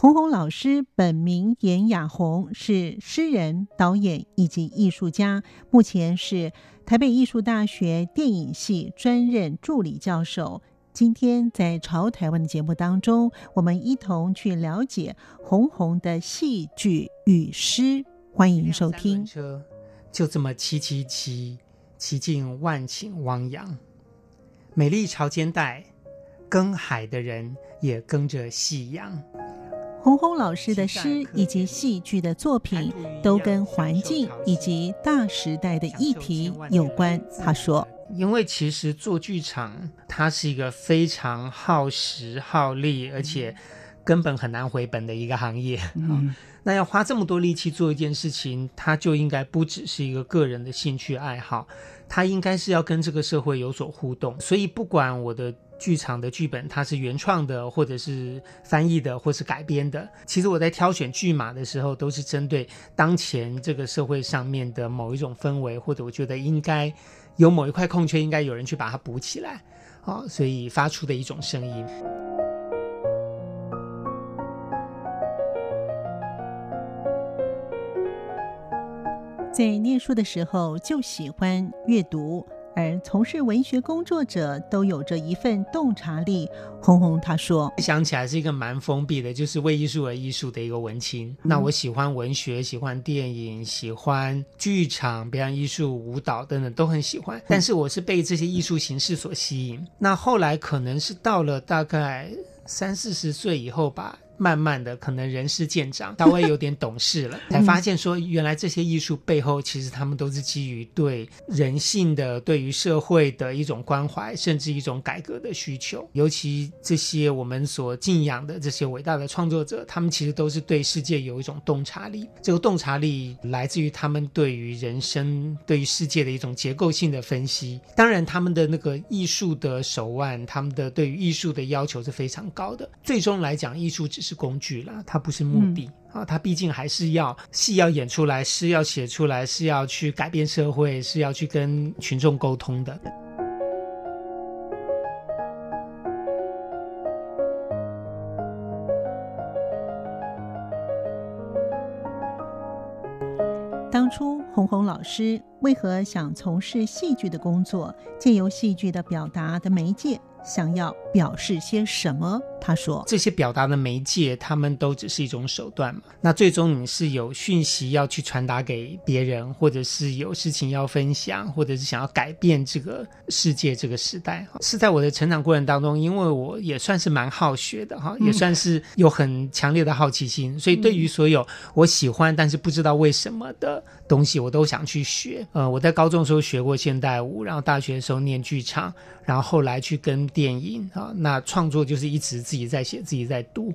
红红老师本名颜雅红，是诗人、导演以及艺术家，目前是台北艺术大学电影系专任助理教授。今天在《潮台湾》的节目当中，我们一同去了解红红的戏剧与诗。欢迎收听。车就这么骑骑骑，骑进万顷汪洋，美丽潮间带，耕海的人也跟着夕阳。鸿鸿老师的诗以及戏剧的作品都跟环境以及大时代的议题有关。他说：“因为其实做剧场，它是一个非常耗时耗力，而且根本很难回本的一个行业。嗯，那要花这么多力气做一件事情，它就应该不只是一个个人的兴趣爱好，它应该是要跟这个社会有所互动。所以，不管我的。”剧场的剧本，它是原创的，或者是翻译的，或是改编的。其实我在挑选剧码的时候，都是针对当前这个社会上面的某一种氛围，或者我觉得应该有某一块空缺，应该有人去把它补起来，啊，所以发出的一种声音。在念书的时候就喜欢阅读。而从事文学工作者都有着一份洞察力。红红他说：“想起来是一个蛮封闭的，就是为艺术而艺术的一个文青。嗯、那我喜欢文学，喜欢电影，喜欢剧场、表演艺术、舞蹈等等都很喜欢。但是我是被这些艺术形式所吸引。那后来可能是到了大概三四十岁以后吧。”慢慢的，可能人事渐长，稍微有点懂事了，才发现说，原来这些艺术背后，其实他们都是基于对人性的、对于社会的一种关怀，甚至一种改革的需求。尤其这些我们所敬仰的这些伟大的创作者，他们其实都是对世界有一种洞察力。这个洞察力来自于他们对于人生、对于世界的一种结构性的分析。当然，他们的那个艺术的手腕，他们的对于艺术的要求是非常高的。最终来讲，艺术只是。是工具啦，它不是目的啊，它毕竟还是要戏要演出来，诗要写出来，是要去改变社会，是要去跟群众沟通的。当初红红老师为何想从事戏剧的工作？借由戏剧的表达的媒介。想要表示些什么？他说：“这些表达的媒介，他们都只是一种手段嘛。那最终你是有讯息要去传达给别人，或者是有事情要分享，或者是想要改变这个世界、这个时代。是在我的成长过程当中，因为我也算是蛮好学的哈，也算是有很强烈的好奇心，嗯、所以对于所有我喜欢但是不知道为什么的东西，我都想去学。呃，我在高中的时候学过现代舞，然后大学的时候念剧场，然后后来去跟电影啊，那创作就是一直自己在写，自己在读，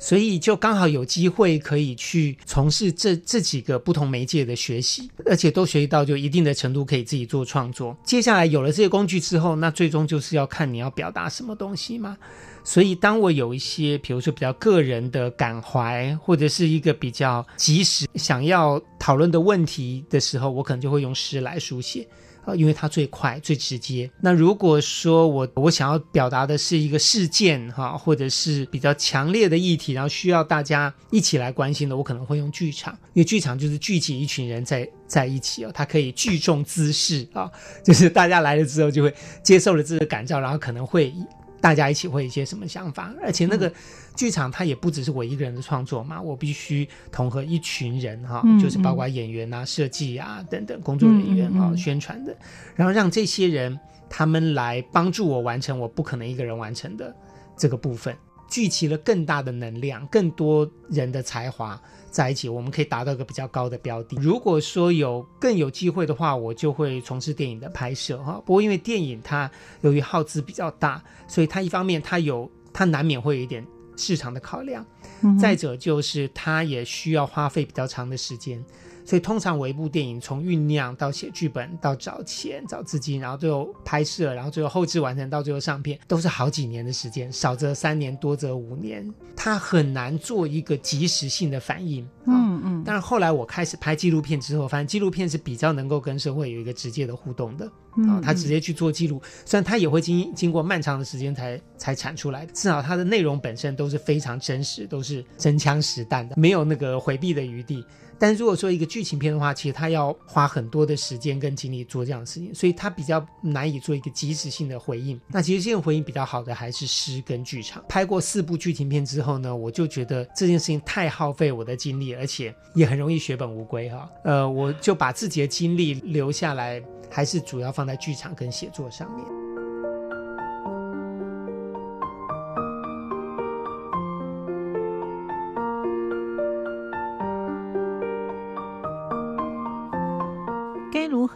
所以就刚好有机会可以去从事这这几个不同媒介的学习，而且都学习到就一定的程度可以自己做创作。接下来有了这些工具之后，那最终就是要看你要表达什么东西嘛。所以当我有一些，比如说比较个人的感怀，或者是一个比较及时想要讨论的问题的时候，我可能就会用诗来书写。啊，因为它最快最直接。那如果说我我想要表达的是一个事件哈，或者是比较强烈的议题，然后需要大家一起来关心的，我可能会用剧场，因为剧场就是聚集一群人在在一起哦，它可以聚众滋事啊，就是大家来了之后就会接受了这个感召，然后可能会。大家一起会有一些什么想法？而且那个剧场它也不只是我一个人的创作嘛，我必须统合一群人哈，就是包括演员啊、设计啊等等工作人员啊、宣传的，然后让这些人他们来帮助我完成我不可能一个人完成的这个部分。聚集了更大的能量，更多人的才华在一起，我们可以达到一个比较高的标的。如果说有更有机会的话，我就会从事电影的拍摄哈。不过因为电影它由于耗资比较大，所以它一方面它有它难免会有一点市场的考量。嗯、再者就是它也需要花费比较长的时间。所以通常我一部电影从酝酿到写剧本到找钱找资金，然后最后拍摄，然后最后后制完成到最后上片，都是好几年的时间，少则三年，多则五年。它很难做一个及时性的反应。嗯嗯。但是后来我开始拍纪录片之后，发现纪录片是比较能够跟社会有一个直接的互动的。啊，他直接去做记录，虽然他也会经经过漫长的时间才才产出来，至少它的内容本身都是非常真实，都是真枪实弹的，没有那个回避的余地。但如果说一个剧情片的话，其实它要花很多的时间跟精力做这样的事情，所以它比较难以做一个即时性的回应。那其实现在回应比较好的还是诗跟剧场。拍过四部剧情片之后呢，我就觉得这件事情太耗费我的精力，而且也很容易血本无归哈。呃，我就把自己的精力留下来，还是主要放在剧场跟写作上面。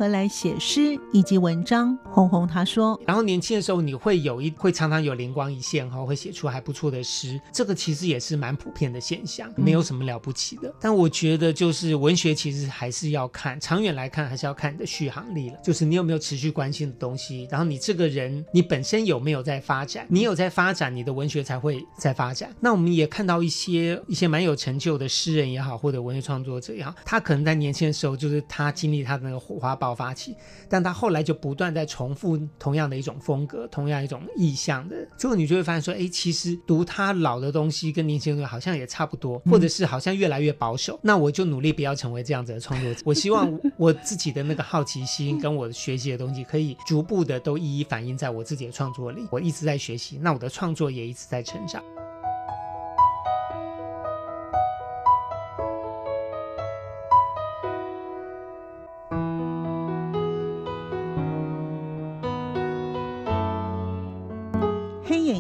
何来写诗以及文章？红红他说，然后年轻的时候你会有一会常常有灵光一现哈，会写出还不错的诗，这个其实也是蛮普遍的现象，没有什么了不起的。嗯、但我觉得就是文学其实还是要看长远来看，还是要看你的续航力了，就是你有没有持续关心的东西，然后你这个人你本身有没有在发展，你有在发展，你的文学才会在发展。那我们也看到一些一些蛮有成就的诗人也好，或者文学创作者也好，他可能在年轻的时候就是他经历他的那个火花爆发期，但他后来就不断在重复同样的一种风格，同样一种意象的，最后你就会发现说，哎，其实读他老的东西跟年轻人好像也差不多，或者是好像越来越保守。嗯、那我就努力不要成为这样子的创作者。我希望我自己的那个好奇心 跟我学习的东西，可以逐步的都一一反映在我自己的创作里。我一直在学习，那我的创作也一直在成长。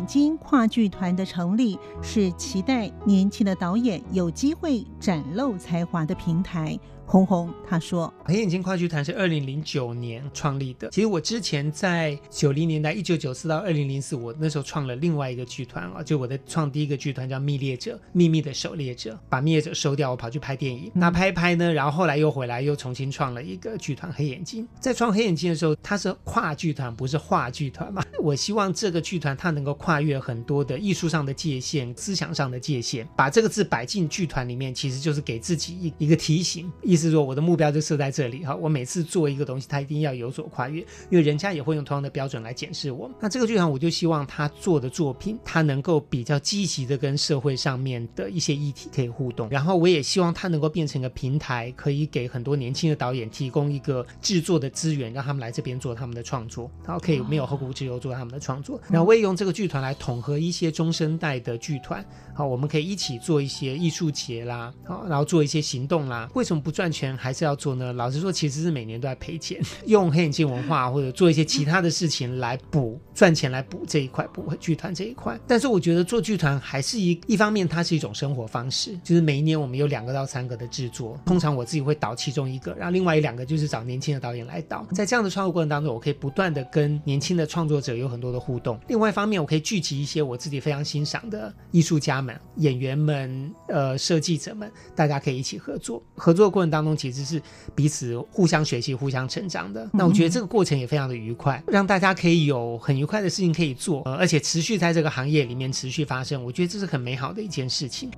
金跨剧团的成立是期待年轻的导演有机会展露才华的平台。鸿鸿他说：“黑眼睛话剧团是二零零九年创立的。其实我之前在九零年代，一九九四到二零零四，我那时候创了另外一个剧团啊，就我的创第一个剧团叫《密猎者》，秘密的狩猎者，把密猎者收掉，我跑去拍电影。那拍一拍呢，然后后来又回来，又重新创了一个剧团黑眼睛。在创黑眼睛的时候，它是跨剧团，不是话剧团嘛？我希望这个剧团它能够跨越很多的艺术上的界限、思想上的界限，把这个字摆进剧团里面，其实就是给自己一一个提醒，是说我的目标就设在这里哈，我每次做一个东西，它一定要有所跨越，因为人家也会用同样的标准来检视我。那这个剧团，我就希望他做的作品，他能够比较积极的跟社会上面的一些议题可以互动。然后我也希望他能够变成一个平台，可以给很多年轻的导演提供一个制作的资源，让他们来这边做他们的创作，然后可以没有后顾之忧做他们的创作。然后我也用这个剧团来统合一些中生代的剧团，好，我们可以一起做一些艺术节啦，好，然后做一些行动啦。为什么不赚钱还？是要做呢？老实说，其实是每年都在赔钱。用黑眼镜文化或者做一些其他的事情来补赚钱，来补这一块，补剧团这一块。但是我觉得做剧团还是一一方面，它是一种生活方式。就是每一年我们有两个到三个的制作，通常我自己会导其中一个，然后另外一两个就是找年轻的导演来导。在这样的创作过程当中，我可以不断的跟年轻的创作者有很多的互动。另外一方面，我可以聚集一些我自己非常欣赏的艺术家们、演员们、呃设计者们，大家可以一起合作。合作过当中，其实。是彼此互相学习、互相成长的。那我觉得这个过程也非常的愉快，让大家可以有很愉快的事情可以做，呃，而且持续在这个行业里面持续发生。我觉得这是很美好的一件事情。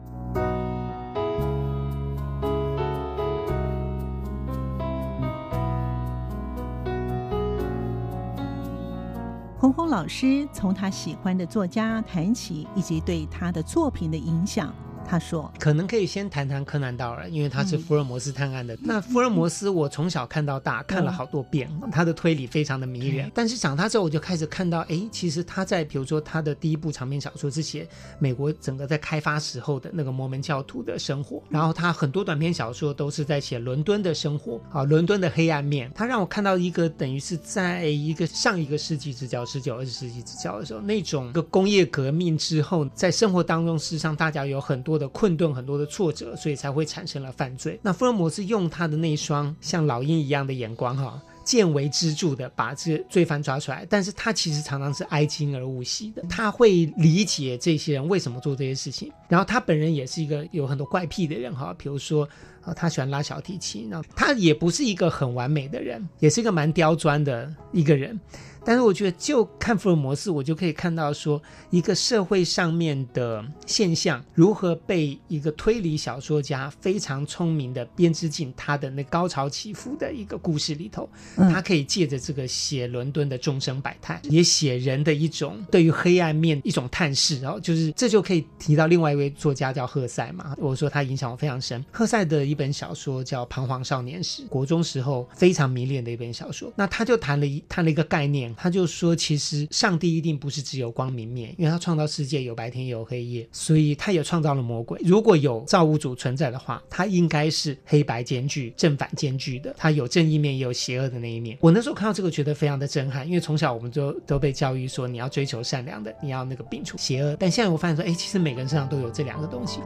鸿鸿老师从他喜欢的作家谈起，以及对他的作品的影响。他说：“可能可以先谈谈柯南道尔，因为他是福尔摩斯探案的。嗯、那福尔摩斯，我从小看到大，看了好多遍，嗯、他的推理非常的迷人。嗯、但是长大之后，我就开始看到，哎，其实他在比如说他的第一部长篇小说是写美国整个在开发时候的那个摩门教徒的生活，然后他很多短篇小说都是在写伦敦的生活啊，伦敦的黑暗面。他让我看到一个等于是在一个上一个世纪之交，十九二十世纪之交的时候，那种一个工业革命之后，在生活当中，事实上大家有很多的。”的困顿，很多的挫折，所以才会产生了犯罪。那福尔摩斯用他的那一双像老鹰一样的眼光，哈。见微知著的把这罪犯抓出来，但是他其实常常是哀矜而勿喜的，他会理解这些人为什么做这些事情，然后他本人也是一个有很多怪癖的人哈，比如说啊，他喜欢拉小提琴，然后他也不是一个很完美的人，也是一个蛮刁钻的一个人。但是我觉得，就看福尔摩斯，我就可以看到说，一个社会上面的现象如何被一个推理小说家非常聪明的编织进他的那高潮起伏的一个故事里头。他可以借着这个写伦敦的众生百态，也写人的一种对于黑暗面一种探视。然后就是这就可以提到另外一位作家叫赫塞嘛。我说他影响我非常深。赫塞的一本小说叫《彷徨少年时》，国中时候非常迷恋的一本小说。那他就谈了一谈了一个概念。他就说，其实上帝一定不是只有光明面，因为他创造世界有白天也有黑夜，所以他也创造了魔鬼。如果有造物主存在的话，他应该是黑白兼具、正反兼具的。他有正义面，也有邪恶的那一面。我那时候看到这个，觉得非常的震撼，因为从小我们都都被教育说，你要追求善良的，你要那个摒除邪恶。但现在我发现说，哎，其实每个人身上都有这两个东西。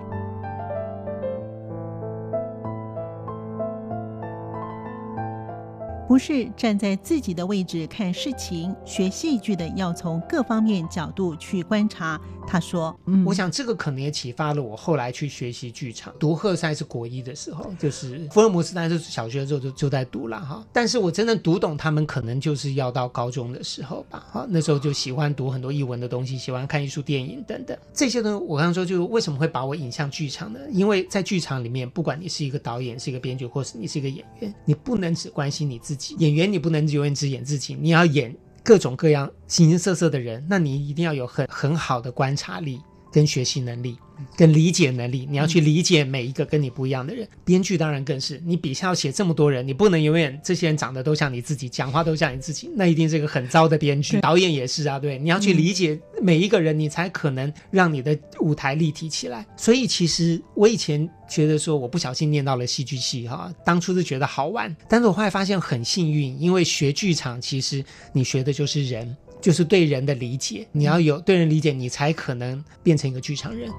不是站在自己的位置看事情，学戏剧的要从各方面角度去观察。他说：“嗯，我想这个可能也启发了我后来去学习剧场。读赫塞是国一的时候，就是福尔摩斯，但是小学的时候就就在读了哈。但是我真正读懂他们，可能就是要到高中的时候吧。哈，那时候就喜欢读很多译文的东西，喜欢看艺术电影等等这些东西。我刚刚说，就为什么会把我引向剧场呢？因为在剧场里面，不管你是一个导演，是一个编剧，或是你是一个演员，你不能只关心你自己。演员你不能永远只演自己，你要演各种各样形形色色的人，那你一定要有很很好的观察力。跟学习能力。跟理解能力，你要去理解每一个跟你不一样的人。编剧当然更是，你笔下要写这么多人，你不能永远这些人长得都像你自己，讲话都像你自己，那一定是一个很糟的编剧。导演也是啊，对，你要去理解每一个人，你才可能让你的舞台立体起来。所以其实我以前觉得说我不小心念到了戏剧系哈，当初是觉得好玩，但是我后来发现很幸运，因为学剧场其实你学的就是人，就是对人的理解，你要有对人理解，你才可能变成一个剧场人。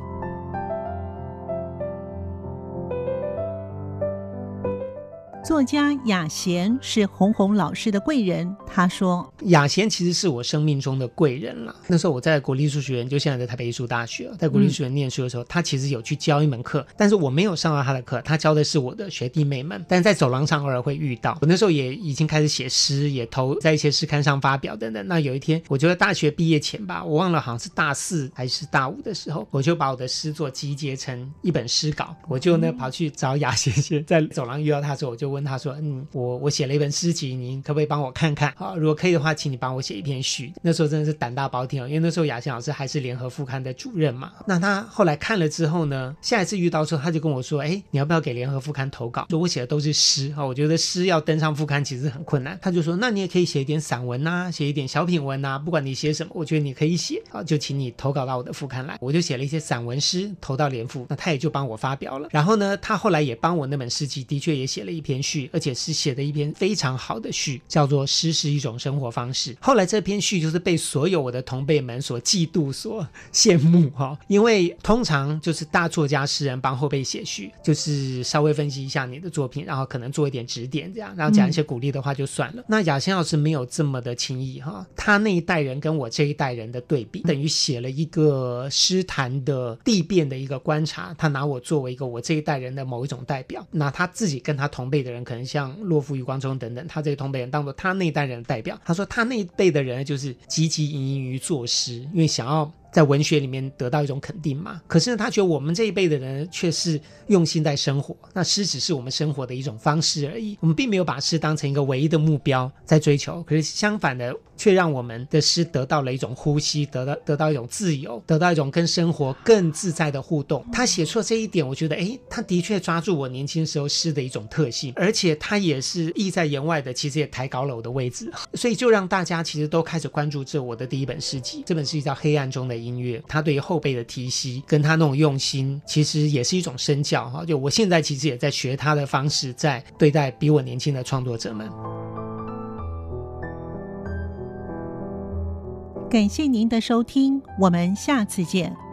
作家雅贤是红红老师的贵人。他说：“雅贤其实是我生命中的贵人了。那时候我在国立艺术学院，就现在在台北艺术大学，在国立艺术学院念书的时候，他其实有去教一门课，但是我没有上到他的课。他教的是我的学弟妹们，但在走廊上偶尔会遇到。我那时候也已经开始写诗，也投在一些诗刊上发表等等。那有一天，我觉得大学毕业前吧，我忘了好像是大四还是大五的时候，我就把我的诗作集结成一本诗稿，我就呢跑去找雅贤先，在走廊遇到他的时候，我就问。”问他说：“嗯，我我写了一本诗集，您可不可以帮我看看？好，如果可以的话，请你帮我写一篇序。”那时候真的是胆大包天哦，因为那时候雅欣老师还是联合副刊的主任嘛。那他后来看了之后呢，下一次遇到之后，他就跟我说：“哎，你要不要给联合副刊投稿？说我写的都是诗啊，我觉得诗要登上副刊其实很困难。”他就说：“那你也可以写一点散文呐，写一点小品文呐，不管你写什么，我觉得你可以写。啊，就请你投稿到我的副刊来。”我就写了一些散文诗投到联副，那他也就帮我发表了。然后呢，他后来也帮我那本诗集的确也写了一篇序，而且是写。的一篇非常好的序，叫做《诗是一种生活方式》。后来这篇序就是被所有我的同辈们所嫉妒、所羡慕哈。因为通常就是大作家、诗人帮后辈写序，就是稍微分析一下你的作品，然后可能做一点指点，这样，然后讲一些鼓励的话就算了。嗯、那雅仙老师没有这么的轻易哈，他那一代人跟我这一代人的对比，等于写了一个诗坛的地变的一个观察。他拿我作为一个我这一代人的某一种代表，那他自己跟他同辈的人可能像洛夫、余光中等等，他这个同辈人当做他那一代人的代表。他说他那一辈的人就是汲汲营营于作诗，因为想要。在文学里面得到一种肯定嘛？可是呢，他觉得我们这一辈的人却是用心在生活，那诗只是我们生活的一种方式而已。我们并没有把诗当成一个唯一的目标在追求。可是相反的，却让我们的诗得到了一种呼吸，得到得到一种自由，得到一种跟生活更自在的互动。他写出了这一点，我觉得，诶，他的确抓住我年轻时候诗的一种特性，而且他也是意在言外的，其实也抬高了我的位置，所以就让大家其实都开始关注这我的第一本诗集。这本诗集叫《黑暗中的》。音乐，他对于后辈的提携，跟他那种用心，其实也是一种身教哈。就我现在其实也在学他的方式，在对待比我年轻的创作者们。感谢您的收听，我们下次见。